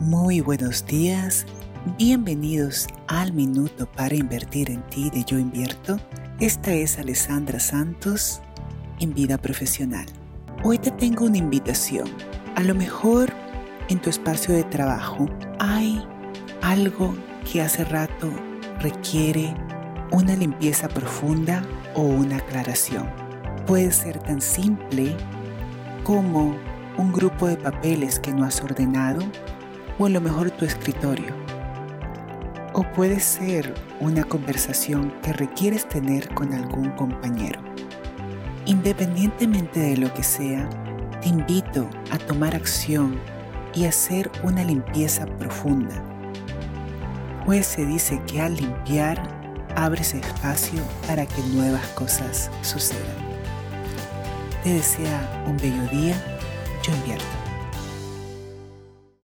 Muy buenos días, bienvenidos al Minuto para Invertir en Ti de Yo Invierto. Esta es Alessandra Santos en Vida Profesional. Hoy te tengo una invitación. A lo mejor en tu espacio de trabajo hay algo que hace rato requiere una limpieza profunda o una aclaración. Puede ser tan simple como un grupo de papeles que no has ordenado o a lo mejor tu escritorio. O puede ser una conversación que requieres tener con algún compañero. Independientemente de lo que sea, te invito a tomar acción y hacer una limpieza profunda. Pues se dice que al limpiar abres espacio para que nuevas cosas sucedan. Te desea un bello día, yo invierto.